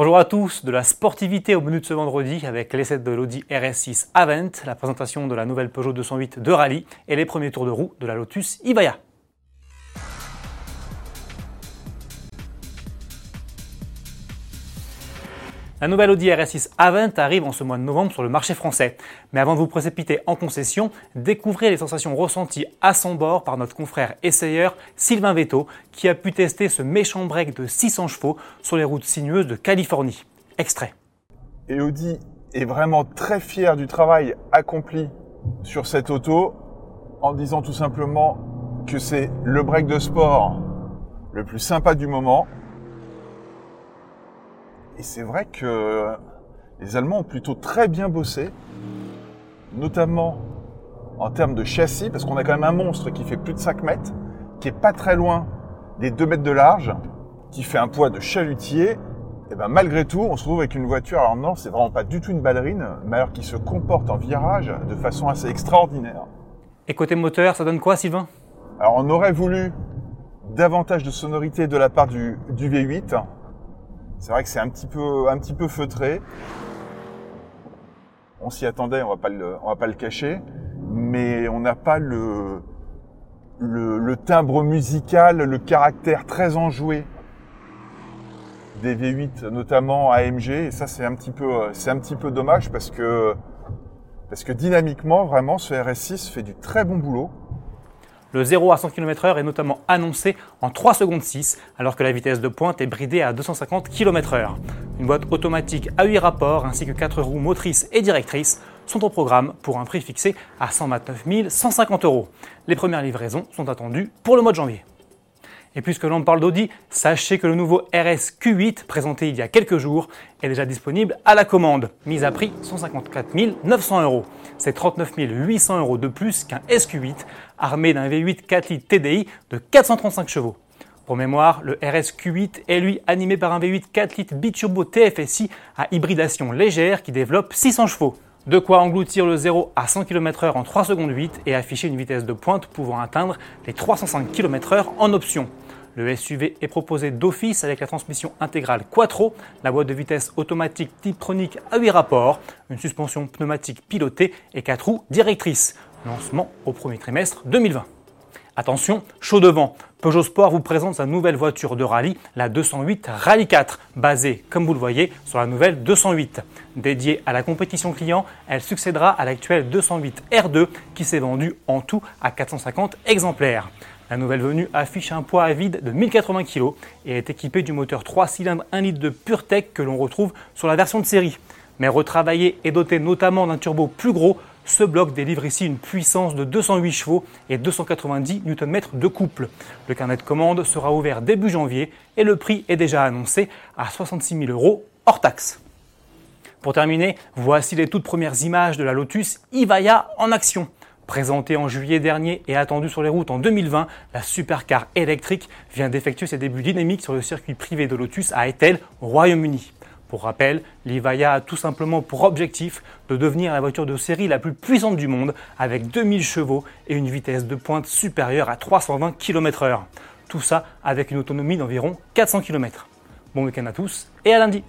Bonjour à tous, de la sportivité au menu de ce vendredi avec l'essai de l'Audi RS6 Avent, la présentation de la nouvelle Peugeot 208 de rallye et les premiers tours de roue de la Lotus Ivaya. La nouvelle Audi RS6 A20 arrive en ce mois de novembre sur le marché français. Mais avant de vous précipiter en concession, découvrez les sensations ressenties à son bord par notre confrère essayeur Sylvain Vetto, qui a pu tester ce méchant break de 600 chevaux sur les routes sinueuses de Californie. Extrait. Et Audi est vraiment très fier du travail accompli sur cette auto en disant tout simplement que c'est le break de sport le plus sympa du moment et c'est vrai que les Allemands ont plutôt très bien bossé, notamment en termes de châssis, parce qu'on a quand même un monstre qui fait plus de 5 mètres, qui est pas très loin des 2 mètres de large, qui fait un poids de chalutier. Et ben malgré tout, on se trouve avec une voiture, alors non, c'est vraiment pas du tout une ballerine, mais alors qui se comporte en virage de façon assez extraordinaire. Et côté moteur, ça donne quoi, Sylvain? Alors on aurait voulu davantage de sonorité de la part du, du V8, c'est vrai que c'est un petit peu, un petit peu feutré. On s'y attendait, on va pas le, on va pas le cacher, mais on n'a pas le, le, timbre musical, le caractère très enjoué des V8, notamment AMG. Et ça, c'est un petit peu, c'est un petit peu dommage parce que, parce que dynamiquement, vraiment, ce RS6 fait du très bon boulot. Le 0 à 100 km/h est notamment annoncé en 3 secondes 6, alors que la vitesse de pointe est bridée à 250 km/h. Une boîte automatique à 8 rapports ainsi que 4 roues motrices et directrices sont au programme pour un prix fixé à 129 150 euros. Les premières livraisons sont attendues pour le mois de janvier. Et puisque l'on parle d'Audi, sachez que le nouveau RS Q8 présenté il y a quelques jours est déjà disponible à la commande, mise à prix 154 900 euros. C'est 39 800 euros de plus qu'un SQ8 armé d'un V8 4 litres TDI de 435 chevaux. Pour mémoire, le RS Q8 est lui animé par un V8 4 litres biturbo TFSI à hybridation légère qui développe 600 chevaux. De quoi engloutir le 0 à 100 km/h en 3 secondes 8 et afficher une vitesse de pointe pouvant atteindre les 305 km/h en option. Le SUV est proposé d'office avec la transmission intégrale Quattro, la boîte de vitesse automatique Tiptronic à 8 rapports, une suspension pneumatique pilotée et 4 roues directrices. Lancement au premier trimestre 2020. Attention, chaud devant. Peugeot Sport vous présente sa nouvelle voiture de rallye, la 208 Rally 4, basée, comme vous le voyez, sur la nouvelle 208. Dédiée à la compétition client, elle succédera à l'actuelle 208 R2 qui s'est vendue en tout à 450 exemplaires. La nouvelle venue affiche un poids à vide de 1080 kg et est équipée du moteur 3 cylindres 1 litre de PureTech que l'on retrouve sur la version de série. Mais retravaillé et doté notamment d'un turbo plus gros, ce bloc délivre ici une puissance de 208 chevaux et 290 Nm de couple. Le carnet de commande sera ouvert début janvier et le prix est déjà annoncé à 66 000 euros hors taxe. Pour terminer, voici les toutes premières images de la Lotus Ivaya en action. Présentée en juillet dernier et attendue sur les routes en 2020, la supercar électrique vient d'effectuer ses débuts dynamiques sur le circuit privé de Lotus à Ethel, au Royaume-Uni. Pour rappel, l'Ivaya a tout simplement pour objectif de devenir la voiture de série la plus puissante du monde avec 2000 chevaux et une vitesse de pointe supérieure à 320 km/h. Tout ça avec une autonomie d'environ 400 km. Bon week-end à tous et à lundi